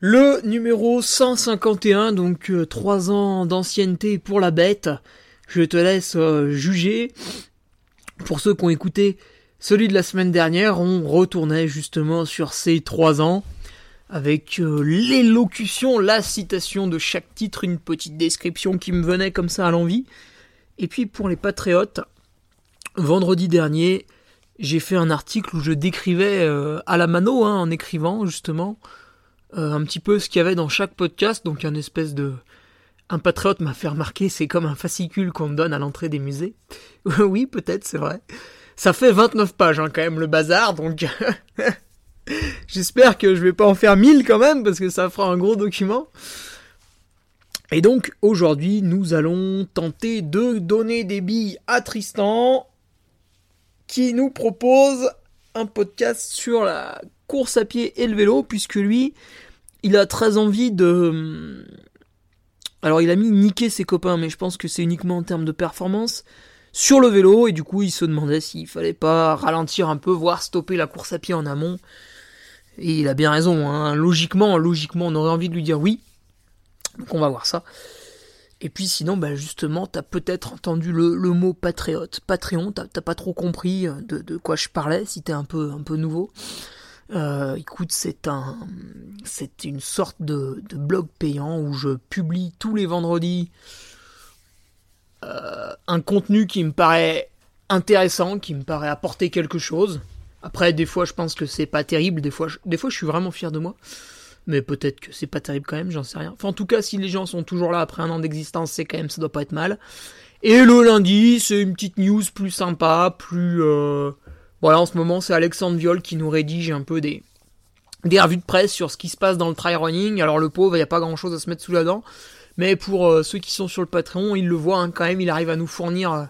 le numéro 151, donc 3 euh, ans d'ancienneté pour la bête. Je te laisse euh, juger. Pour ceux qui ont écouté celui de la semaine dernière, on retournait justement sur ces 3 ans avec euh, l'élocution, la citation de chaque titre, une petite description qui me venait comme ça à l'envie. Et puis pour les patriotes, vendredi dernier, j'ai fait un article où je décrivais à la mano, hein, en écrivant justement, euh, un petit peu ce qu'il y avait dans chaque podcast, donc un espèce de... Un patriote m'a fait remarquer, c'est comme un fascicule qu'on donne à l'entrée des musées. oui, peut-être, c'est vrai. Ça fait 29 pages hein, quand même le bazar, donc j'espère que je vais pas en faire 1000 quand même, parce que ça fera un gros document. Et donc aujourd'hui, nous allons tenter de donner des billes à Tristan, qui nous propose un podcast sur la course à pied et le vélo, puisque lui, il a très envie de... Alors il a mis niquer ses copains, mais je pense que c'est uniquement en termes de performance sur le vélo, et du coup il se demandait s'il fallait pas ralentir un peu, voire stopper la course à pied en amont. Et il a bien raison, hein. logiquement, logiquement on aurait envie de lui dire oui. Donc on va voir ça. Et puis sinon, bah justement, t'as peut-être entendu le, mot patriote, Patreon, t'as pas trop compris de, de, quoi je parlais, si t'es un peu, un peu nouveau. Euh, écoute, c'est un, c'est une sorte de, blog payant où je publie tous les vendredis euh, un contenu qui me paraît intéressant, qui me paraît apporter quelque chose. Après, des fois, je pense que c'est pas terrible. Des fois, je, suis vraiment fier de moi. Mais peut-être que c'est pas terrible quand même, j'en sais rien. Enfin, en tout cas, si les gens sont toujours là après un an d'existence, c'est quand même, ça doit pas être mal. Et le lundi, c'est une petite news plus sympa, plus, euh, voilà, en ce moment, c'est Alexandre Viol qui nous rédige un peu des, des revues de presse sur ce qui se passe dans le try running. Alors le pauvre, il n'y a pas grand chose à se mettre sous la dent. Mais pour euh, ceux qui sont sur le Patreon, ils le voient hein, quand même, il arrive à nous fournir euh,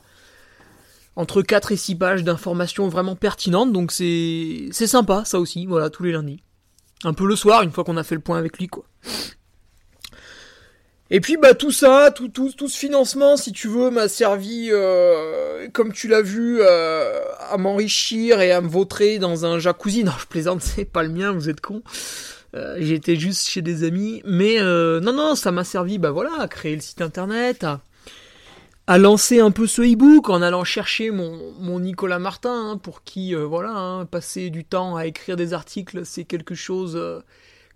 entre 4 et 6 pages d'informations vraiment pertinentes. Donc c'est sympa, ça aussi, voilà, tous les lundis. Un peu le soir, une fois qu'on a fait le point avec lui, quoi. Et puis bah tout ça, tout, tout, tout ce financement, si tu veux, m'a servi, euh, comme tu l'as vu, euh, à m'enrichir et à me vautrer dans un jacuzzi. Non, je plaisante, c'est pas le mien, vous êtes con. Euh, J'étais juste chez des amis, mais non, non, ça m'a servi, bah voilà, à créer le site internet, à, à lancer un peu ce e-book en allant chercher mon, mon Nicolas Martin, hein, pour qui, voilà, hein, passer du temps à écrire des articles, c'est quelque chose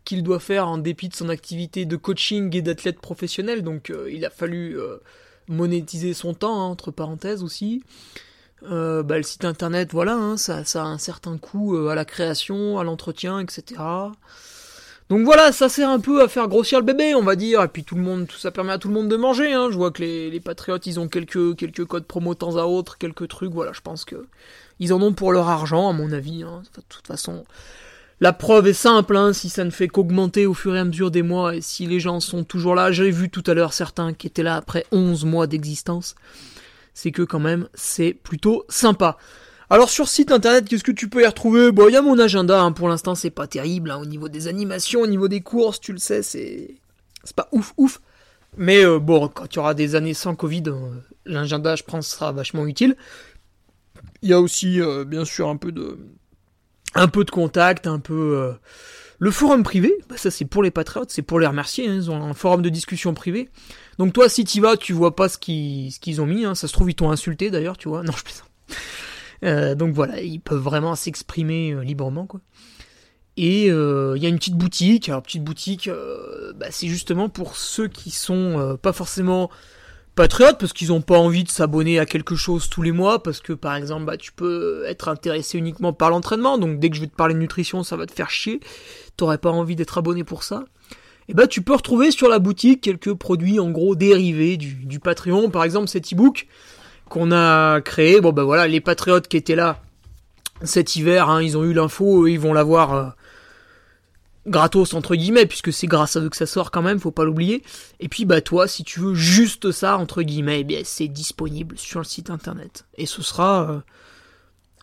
qu'il doit faire en dépit de son activité de coaching et d'athlète professionnel. Donc euh, il a fallu euh, monétiser son temps, hein, entre parenthèses aussi. Euh, bah, le site internet, voilà, hein, ça, ça, a un certain coût à la création, à l'entretien, etc. Donc voilà, ça sert un peu à faire grossir le bébé, on va dire. Et puis tout le monde, tout ça permet à tout le monde de manger. Hein. Je vois que les, patriotes, ils ont quelques, codes promo temps à autre, quelques trucs. Voilà, je pense que ils en ont pour leur argent, à mon avis. De toute façon, la preuve est simple, hein, si ça ne fait qu'augmenter au fur et à mesure des mois, et si les gens sont toujours là, j'ai vu tout à l'heure certains qui étaient là après 11 mois d'existence, c'est que quand même c'est plutôt sympa. Alors sur site internet, qu'est-ce que tu peux y retrouver? Bon, il y a mon agenda, hein, pour l'instant c'est pas terrible, hein, au niveau des animations, au niveau des courses, tu le sais, c'est... c'est pas ouf ouf. Mais euh, bon, quand il y aura des années sans Covid, euh, l'agenda, je pense, sera vachement utile. Il y a aussi, euh, bien sûr, un peu de, un peu de contact, un peu. Le forum privé, bah ça c'est pour les patriotes, c'est pour les remercier. Hein, ils ont un forum de discussion privé. Donc toi, si tu vas, tu vois pas ce qu'ils ce qu'ils ont mis. Hein, ça se trouve ils t'ont insulté d'ailleurs, tu vois. Non, je plaisante. donc voilà, ils peuvent vraiment s'exprimer librement, quoi. Et il y a une petite boutique. Alors petite boutique, bah, c'est justement pour ceux qui sont pas forcément patriotes parce qu'ils n'ont pas envie de s'abonner à quelque chose tous les mois parce que par exemple bah tu peux être intéressé uniquement par l'entraînement. Donc dès que je vais te parler de nutrition ça va te faire chier. T'aurais pas envie d'être abonné pour ça. Et bah tu peux retrouver sur la boutique quelques produits en gros dérivés du, du Patreon. Par exemple cet ebook qu'on a créé. Bon bah voilà les patriotes qui étaient là cet hiver hein, ils ont eu l'info ils vont l'avoir euh, gratos entre guillemets puisque c'est grâce à eux que ça sort quand même faut pas l'oublier. Et puis bah toi si tu veux juste ça entre guillemets eh bien c'est disponible sur le site internet. Et ce sera euh,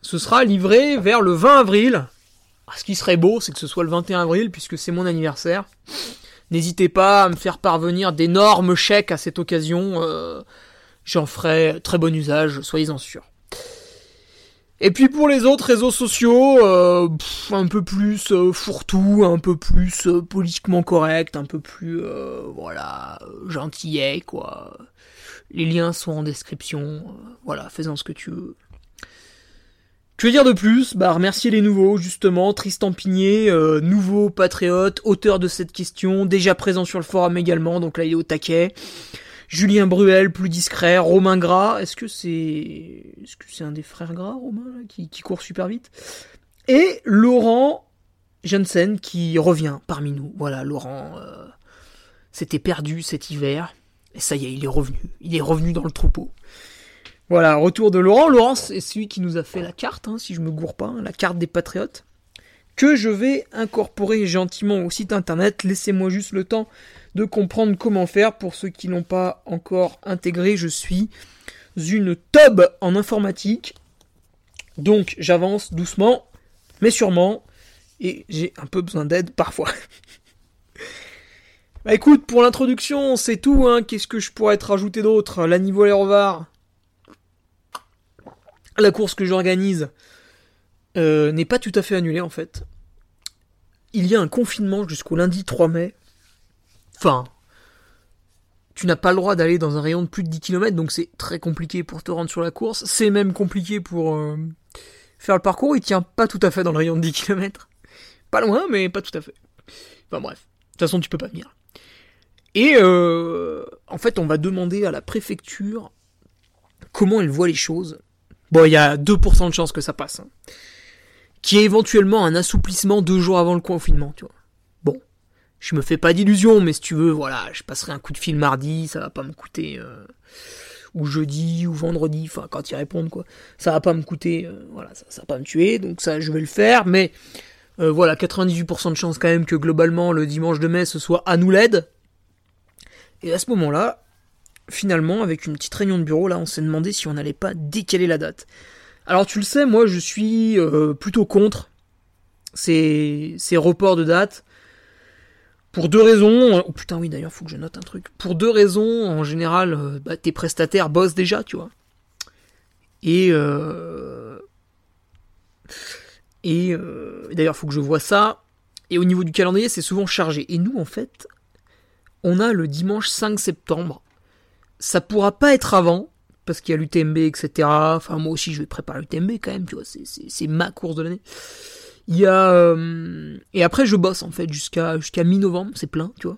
ce sera livré vers le 20 avril. Ah, ce qui serait beau c'est que ce soit le 21 avril puisque c'est mon anniversaire. N'hésitez pas à me faire parvenir d'énormes chèques à cette occasion euh, j'en ferai très bon usage soyez-en sûrs et puis pour les autres réseaux sociaux, euh, un peu plus euh, fourre-tout, un peu plus euh, politiquement correct, un peu plus voilà gentillet quoi. Les liens sont en description. voilà, fais-en ce que tu veux. Que dire de plus? Bah remercier les nouveaux justement, Tristan Pigné, nouveau patriote, auteur de cette question, déjà présent sur le forum également, donc là il est au taquet. Julien Bruel, plus discret, Romain Gras, est-ce que c'est est-ce un des frères Gras, Romain, qui, court super vite? Et Laurent Jensen qui revient parmi nous. Voilà, Laurent euh, s'était perdu cet hiver, et ça y est, il est revenu. Il est revenu dans le troupeau. Voilà, retour de Laurent. Laurent, c'est celui qui nous a fait la carte, hein, si je me gourre pas, hein, la carte des patriotes, que je vais incorporer gentiment au site internet. Laissez-moi juste le temps de comprendre comment faire. Pour ceux qui n'ont pas encore intégré, je suis une tub en informatique. Donc j'avance doucement, mais sûrement. Et j'ai un peu besoin d'aide parfois. bah écoute, pour l'introduction, c'est tout. Hein. Qu'est-ce que je pourrais te rajouter d'autre? La niveau Rovard. La course que j'organise euh, n'est pas tout à fait annulée en fait. Il y a un confinement jusqu'au lundi 3 mai. Enfin, tu n'as pas le droit d'aller dans un rayon de plus de 10 km, donc c'est très compliqué pour te rendre sur la course. C'est même compliqué pour euh, faire le parcours, il tient pas tout à fait dans le rayon de 10 km. Pas loin, mais pas tout à fait. Enfin bref, de toute façon tu peux pas venir. Et euh, en fait, on va demander à la préfecture comment elle voit les choses. Bon, il y a 2% de chance que ça passe. Hein. Qui est éventuellement un assouplissement deux jours avant le confinement, tu vois je me fais pas d'illusions, mais si tu veux, voilà, je passerai un coup de fil mardi, ça va pas me coûter, euh, ou jeudi, ou vendredi, enfin, quand ils répondent, quoi. Ça va pas me coûter, euh, voilà, ça, ça va pas me tuer, donc ça, je vais le faire, mais, euh, voilà, 98% de chance quand même que globalement, le dimanche de mai, ce soit à nous l'aide. Et à ce moment-là, finalement, avec une petite réunion de bureau, là, on s'est demandé si on n'allait pas décaler la date. Alors, tu le sais, moi, je suis plutôt contre ces, reports de date pour deux raisons. Oh putain, oui, d'ailleurs, faut que je note un truc. Pour deux raisons, en général, euh, bah, tes prestataires bossent déjà, tu vois. Et. Euh... Et euh... d'ailleurs, faut que je vois ça. Et au niveau du calendrier, c'est souvent chargé. Et nous, en fait, on a le dimanche 5 septembre. Ça pourra pas être avant, parce qu'il y a l'UTMB, etc. Enfin, moi aussi, je vais préparer l'UTMB quand même, tu vois. C'est ma course de l'année. Il y a euh, et après je bosse en fait jusqu'à jusqu'à mi-novembre, c'est plein, tu vois.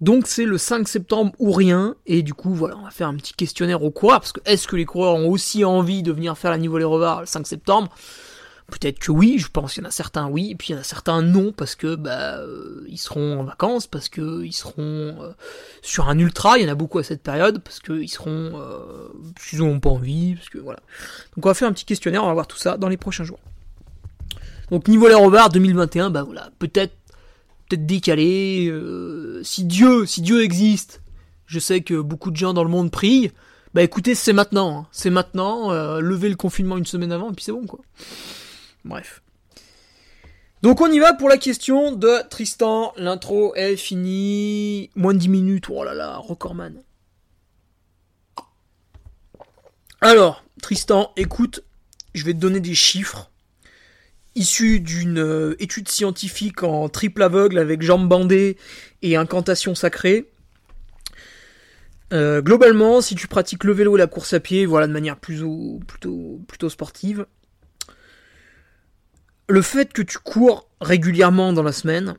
Donc c'est le 5 septembre ou rien et du coup voilà, on va faire un petit questionnaire aux coureurs parce que est-ce que les coureurs ont aussi envie de venir faire la niveau les le 5 septembre? Peut-être que oui, je pense qu'il y en a certains oui, et puis il y en a certains non parce que bah euh, ils seront en vacances, parce que ils seront euh, sur un ultra, il y en a beaucoup à cette période, parce que ils seront euh, ils n'ont pas envie, parce que voilà. Donc on va faire un petit questionnaire, on va voir tout ça dans les prochains jours. Donc niveau les Robard 2021, bah voilà, peut-être peut-être décalé. Euh, si Dieu, si Dieu existe, je sais que beaucoup de gens dans le monde prient. Bah écoutez, c'est maintenant, hein. c'est maintenant. Lever le confinement une semaine avant et puis c'est bon quoi. Bref. Donc on y va pour la question de Tristan. L'intro est finie. Moins de 10 minutes. Oh là là, recordman. Alors, Tristan, écoute, je vais te donner des chiffres issus d'une euh, étude scientifique en triple aveugle avec jambes bandées et incantation sacrée. Euh, globalement, si tu pratiques le vélo et la course à pied, voilà, de manière plutôt, plutôt, plutôt sportive, le fait que tu cours régulièrement dans la semaine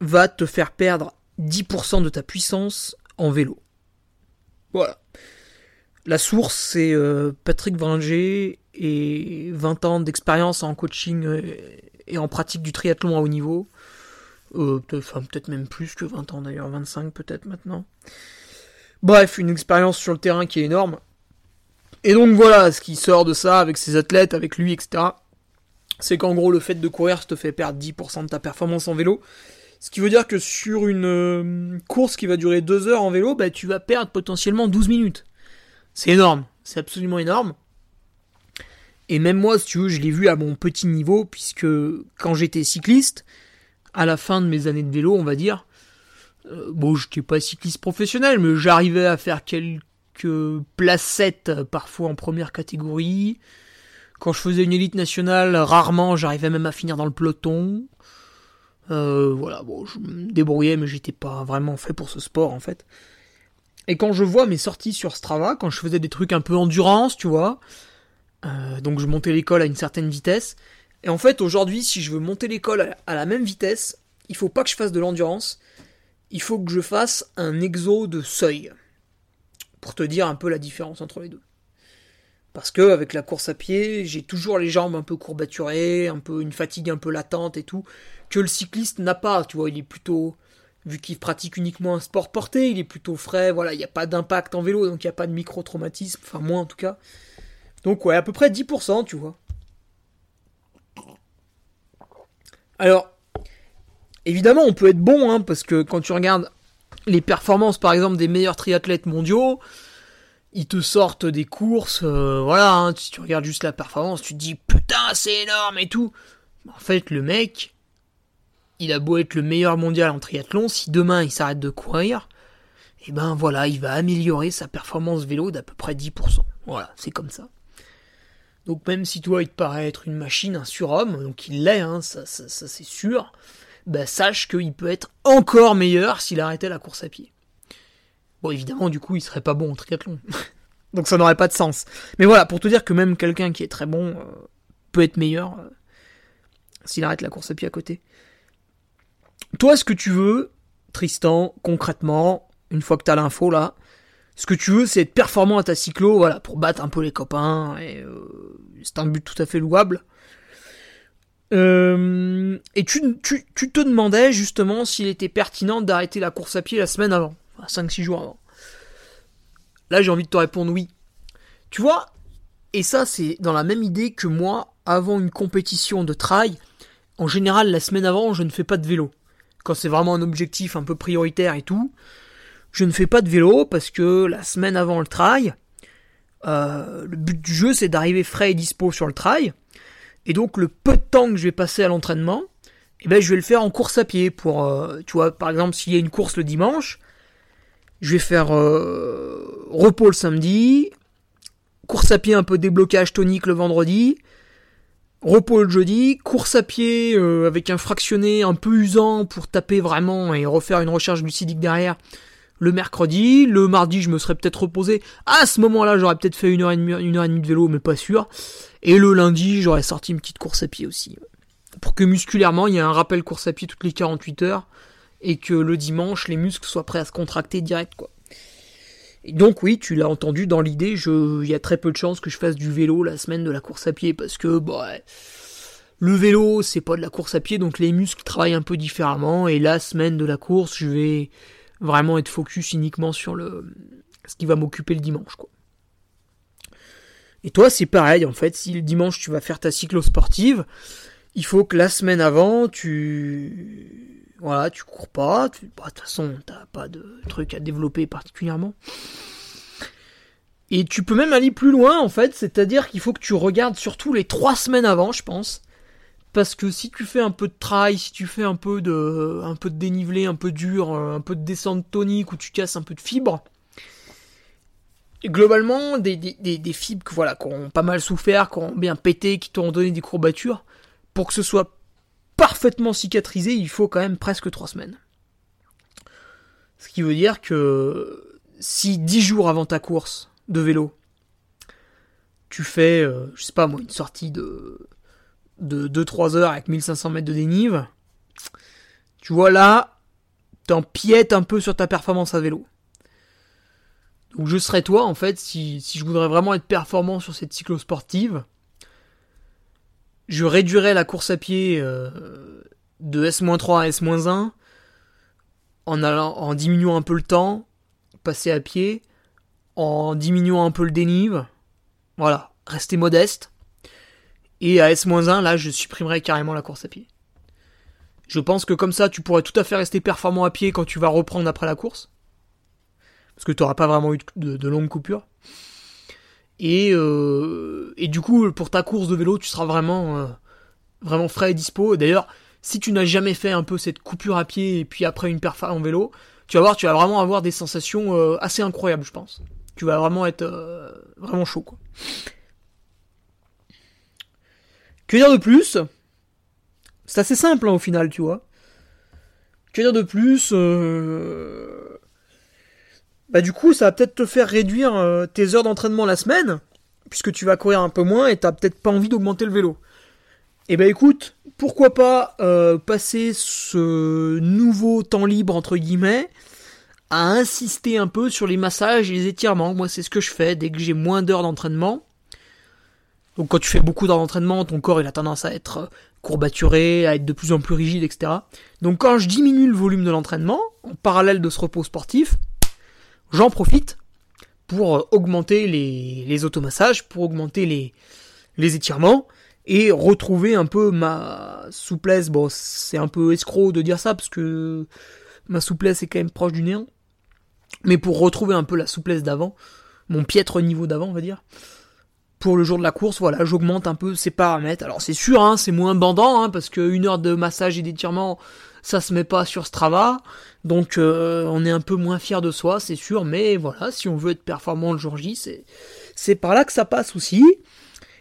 va te faire perdre 10% de ta puissance en vélo. Voilà. La source, c'est euh, Patrick Vringer et 20 ans d'expérience en coaching euh, et en pratique du triathlon à haut niveau. Euh, peut-être même plus que 20 ans d'ailleurs, 25 peut-être maintenant. Bref, une expérience sur le terrain qui est énorme. Et donc voilà, ce qui sort de ça avec ses athlètes, avec lui, etc. C'est qu'en gros, le fait de courir, te fait perdre 10% de ta performance en vélo. Ce qui veut dire que sur une course qui va durer 2 heures en vélo, bah, tu vas perdre potentiellement 12 minutes. C'est énorme, c'est absolument énorme. Et même moi, si tu veux, je l'ai vu à mon petit niveau, puisque quand j'étais cycliste, à la fin de mes années de vélo, on va dire, euh, bon, j'étais pas cycliste professionnel, mais j'arrivais à faire quelques placettes, parfois en première catégorie. Quand je faisais une élite nationale, rarement j'arrivais même à finir dans le peloton. Euh, voilà, bon, je me débrouillais, mais j'étais pas vraiment fait pour ce sport en fait. Et quand je vois mes sorties sur Strava, quand je faisais des trucs un peu endurance, tu vois, euh, donc je montais l'école à une certaine vitesse. Et en fait, aujourd'hui, si je veux monter l'école à la même vitesse, il faut pas que je fasse de l'endurance. Il faut que je fasse un exo de seuil. Pour te dire un peu la différence entre les deux. Parce que avec la course à pied, j'ai toujours les jambes un peu courbaturées, un peu une fatigue un peu latente et tout, que le cycliste n'a pas. Tu vois, il est plutôt vu qu'il pratique uniquement un sport porté, il est plutôt frais, voilà, il n'y a pas d'impact en vélo, donc il n'y a pas de micro-traumatisme, enfin moins en tout cas. Donc ouais, à peu près 10%, tu vois. Alors, évidemment, on peut être bon, hein, parce que quand tu regardes les performances, par exemple, des meilleurs triathlètes mondiaux, ils te sortent des courses, euh, voilà, hein, si tu regardes juste la performance, tu te dis, putain, c'est énorme et tout. En fait, le mec, il a beau être le meilleur mondial en triathlon, si demain il s'arrête de courir, et eh ben voilà, il va améliorer sa performance vélo d'à peu près 10%. Voilà, c'est comme ça. Donc même si toi il te paraît être une machine, un surhomme, donc il l'est, hein, ça, c'est sûr, ben sache qu'il peut être encore meilleur s'il arrêtait la course à pied. Bon évidemment du coup il serait pas bon en triathlon. donc ça n'aurait pas de sens. Mais voilà, pour te dire que même quelqu'un qui est très bon euh, peut être meilleur euh, s'il arrête la course à pied à côté. Toi, ce que tu veux, Tristan, concrètement, une fois que t'as l'info là, ce que tu veux, c'est être performant à ta cyclo, voilà, pour battre un peu les copains, et euh, c'est un but tout à fait louable. Et tu, te demandais justement s'il était pertinent d'arrêter la course à pied la semaine avant, 5-6 jours avant. Là, j'ai envie de te répondre oui. Tu vois, et ça, c'est dans la même idée que moi, avant une compétition de trail, en général, la semaine avant, je ne fais pas de vélo quand c'est vraiment un objectif un peu prioritaire et tout, je ne fais pas de vélo parce que la semaine avant le trail, euh, le but du jeu c'est d'arriver frais et dispo sur le trail. Et donc le peu de temps que je vais passer à l'entraînement, eh ben, je vais le faire en course à pied. Pour, euh, tu vois, par exemple, s'il y a une course le dimanche, je vais faire euh, repos le samedi, course à pied un peu déblocage tonique le vendredi, repos le jeudi, course à pied euh, avec un fractionné un peu usant pour taper vraiment et refaire une recharge glucidique derrière le mercredi. Le mardi, je me serais peut-être reposé. À ce moment-là, j'aurais peut-être fait une heure, et demie, une heure et demie de vélo, mais pas sûr. Et le lundi, j'aurais sorti une petite course à pied aussi. Pour que musculairement, il y ait un rappel course à pied toutes les 48 heures et que le dimanche, les muscles soient prêts à se contracter direct, quoi donc oui, tu l'as entendu dans l'idée, il y a très peu de chances que je fasse du vélo la semaine de la course à pied parce que bah, le vélo c'est pas de la course à pied donc les muscles travaillent un peu différemment et la semaine de la course je vais vraiment être focus uniquement sur le ce qui va m'occuper le dimanche quoi. Et toi c'est pareil en fait, si le dimanche tu vas faire ta cyclo sportive, il faut que la semaine avant tu voilà, tu cours pas, bah, de toute façon, t'as pas de truc à développer particulièrement. Et tu peux même aller plus loin, en fait, c'est-à-dire qu'il faut que tu regardes surtout les trois semaines avant, je pense, parce que si tu fais un peu de trail, si tu fais un peu de, un peu de dénivelé, un peu dur, un peu de descente tonique où tu casses un peu de fibres, globalement, des, des, des, fibres voilà, qui ont pas mal souffert, qui ont bien pété, qui t'ont donné des courbatures, pour que ce soit parfaitement cicatrisé, il faut quand même presque 3 semaines. Ce qui veut dire que si 10 jours avant ta course de vélo, tu fais, euh, je sais pas moi, une sortie de, de 2-3 heures avec 1500 mètres de dénive, tu vois là, t'empiètes un peu sur ta performance à vélo. Donc je serais toi en fait si, si je voudrais vraiment être performant sur cette cyclo sportive. Je réduirais la course à pied euh, de S-3 à S-1 en, allant, en diminuant un peu le temps, passer à pied, en diminuant un peu le dénive. Voilà, rester modeste. Et à S-1, là, je supprimerais carrément la course à pied. Je pense que comme ça, tu pourrais tout à fait rester performant à pied quand tu vas reprendre après la course parce que tu n'auras pas vraiment eu de, longues coupures. Et, euh, et du coup, pour ta course de vélo, tu seras vraiment, euh, vraiment frais et dispo. D'ailleurs, si tu n'as jamais fait un peu cette coupure à pied et puis après une perfa en vélo, tu vas voir, tu vas vraiment avoir des sensations euh, assez incroyables, je pense. Tu vas vraiment être vraiment chaud, quoi. Que dire de plus? C'est assez simple hein, au final, tu vois. Que dire de plus bah du coup ça va peut-être te faire réduire euh, tes heures d'entraînement la semaine, puisque tu vas courir un peu moins et t'as peut-être pas envie d'augmenter le vélo. Eh ben écoute, pourquoi pas euh, passer ce nouveau temps libre entre guillemets à insister un peu sur les massages et les étirements. Moi c'est ce que je fais dès que j'ai moins d'heures d'entraînement. Donc quand tu fais beaucoup d'heures d'entraînement, ton corps il a tendance à être euh, courbaturé, à être de plus en plus rigide, etc. Donc quand je diminue le volume de l'entraînement, en parallèle de ce repos sportif, j'en profite pour euh, augmenter les, les automassages, pour augmenter les, les étirements et retrouver un peu ma souplesse. Bon, c'est un peu escroc de dire ça parce que ma souplesse est quand même proche du néant. Mais pour retrouver un peu la souplesse d'avant, mon piètre niveau d'avant, on va dire. Pour le jour de la course, voilà, j'augmente un peu ces paramètres. Alors c'est sûr, hein, c'est moins bandant, hein, parce qu'une heure de massage et d'étirement, ça se met pas sur Strava, donc euh, on est un peu moins fier de soi, c'est sûr, mais voilà, si on veut être performant le jour J, c'est, par là que ça passe aussi.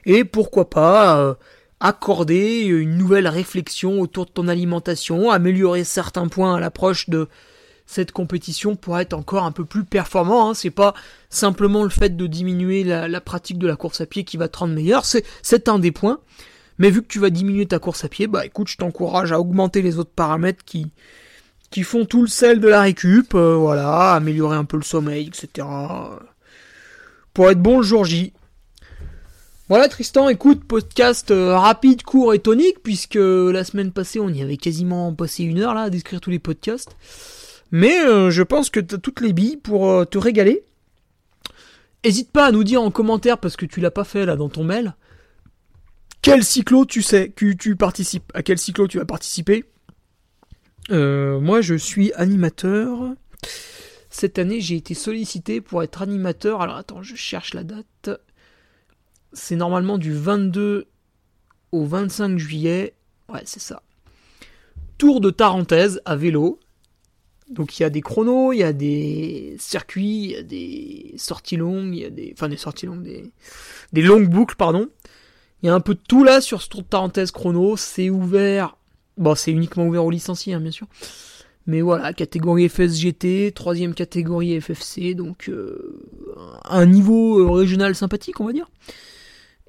Et pourquoi pas euh, accorder une nouvelle réflexion autour de ton alimentation, améliorer certains points à l'approche de cette compétition pour être encore un peu plus performant. Hein. C'est pas simplement le fait de diminuer la, pratique de la course à pied qui va te rendre meilleur, c'est un des points. Mais vu que tu vas diminuer ta course à pied, bah écoute, je t'encourage à augmenter les autres paramètres qui, qui font tout le sel de la récup, euh, voilà, améliorer un peu le sommeil, etc. Pour être bon le jour J. Voilà Tristan, écoute, podcast euh, rapide, court et tonique, puisque la semaine passée on y avait quasiment passé une heure là à décrire tous les podcasts. Mais euh, je pense que tu as toutes les billes pour te régaler. Hésite pas à nous dire en commentaire, parce que tu l'as pas fait là dans ton mail, quel cyclo tu sais que tu participes À quel cyclo tu vas participer euh, Moi, je suis animateur. Cette année, j'ai été sollicité pour être animateur. Alors attends, je cherche la date. C'est normalement du 22 au 25 juillet. Ouais, c'est ça. Tour de Tarentaise à vélo. Donc il y a des chronos, il y a des circuits, il y a des sorties longues, il y a des, enfin des sorties longues, des, des longues boucles, pardon. Il y a un peu de tout là sur ce tour de parenthèse chrono. C'est ouvert. Bon, c'est uniquement ouvert aux licenciés, hein, bien sûr. Mais voilà, catégorie FSGT, troisième catégorie FFC, donc euh, un niveau euh, régional sympathique, on va dire.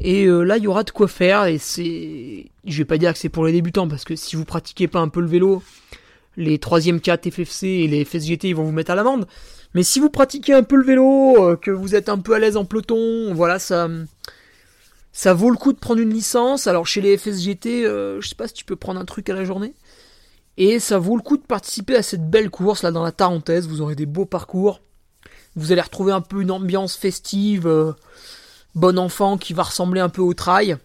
Et euh, là, il y aura de quoi faire, et c'est... Je vais pas dire que c'est pour les débutants, parce que si vous pratiquez pas un peu le vélo, les troisième 4 FFC et les FSGT, ils vont vous mettre à l'amende. Mais si vous pratiquez un peu le vélo, que vous êtes un peu à l'aise en peloton, voilà, ça ça vaut le coup de prendre une licence. Alors chez les FSGT, euh, je sais pas si tu peux prendre un truc à la journée. Et ça vaut le coup de participer à cette belle course là dans la Tarentaise. Vous aurez des beaux parcours. Vous allez retrouver un peu une ambiance festive, euh, bon enfant qui va ressembler un peu au trail.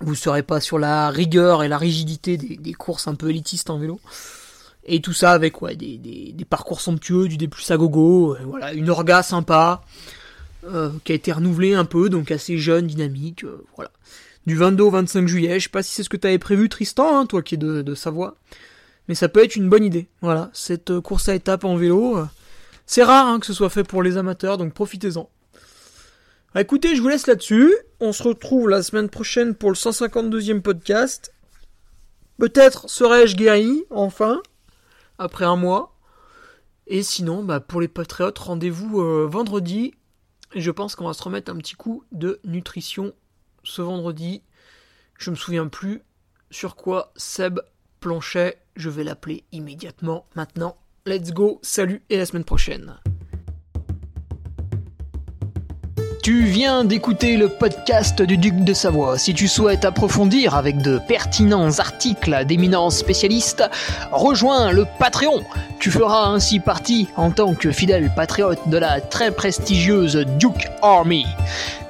Vous serez pas sur la rigueur et la rigidité des, courses un peu élitistes en vélo. Et tout ça avec ouais, des, des parcours somptueux, du D plus à gogo, voilà, une orga sympa. Euh, qui a été renouvelé un peu, donc assez jeune, dynamique, euh, voilà. du 22 au 25 juillet. Je sais pas si c'est ce que tu avais prévu, Tristan, hein, toi qui es de, Savoie. Mais ça peut être une bonne idée. Voilà, cette euh, course à étapes en vélo. C'est rare hein, que ce soit fait pour les amateurs, donc profitez-en. Bah, écoutez, je vous laisse là-dessus. On se retrouve la semaine prochaine pour le 152e podcast. Peut-être serai-je guéri, enfin, après un mois. Et sinon, bah, pour les patriotes, rendez-vous vendredi. Je pense qu'on va se remettre un petit coup de nutrition ce vendredi. Je me souviens plus sur quoi Seb planchait. Je vais l'appeler immédiatement maintenant. Let's go, salut et la semaine prochaine. Tu viens d'écouter le podcast du Duc de Savoie. Si tu souhaites approfondir avec de pertinents articles d'éminents spécialistes, rejoins le Patreon. Tu feras ainsi partie, en tant que fidèle patriote, de la très prestigieuse Duke Army.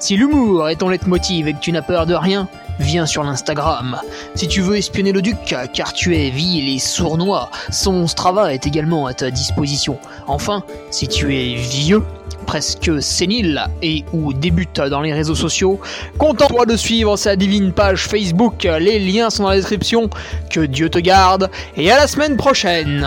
Si l'humour est ton leitmotiv et que tu n'as peur de rien, viens sur l'Instagram. Si tu veux espionner le duc, car tu es vil et sournois, son Strava est également à ta disposition. Enfin, si tu es vieux, presque sénile et ou débute dans les réseaux sociaux, contente-toi de suivre sa divine page Facebook, les liens sont dans la description, que Dieu te garde, et à la semaine prochaine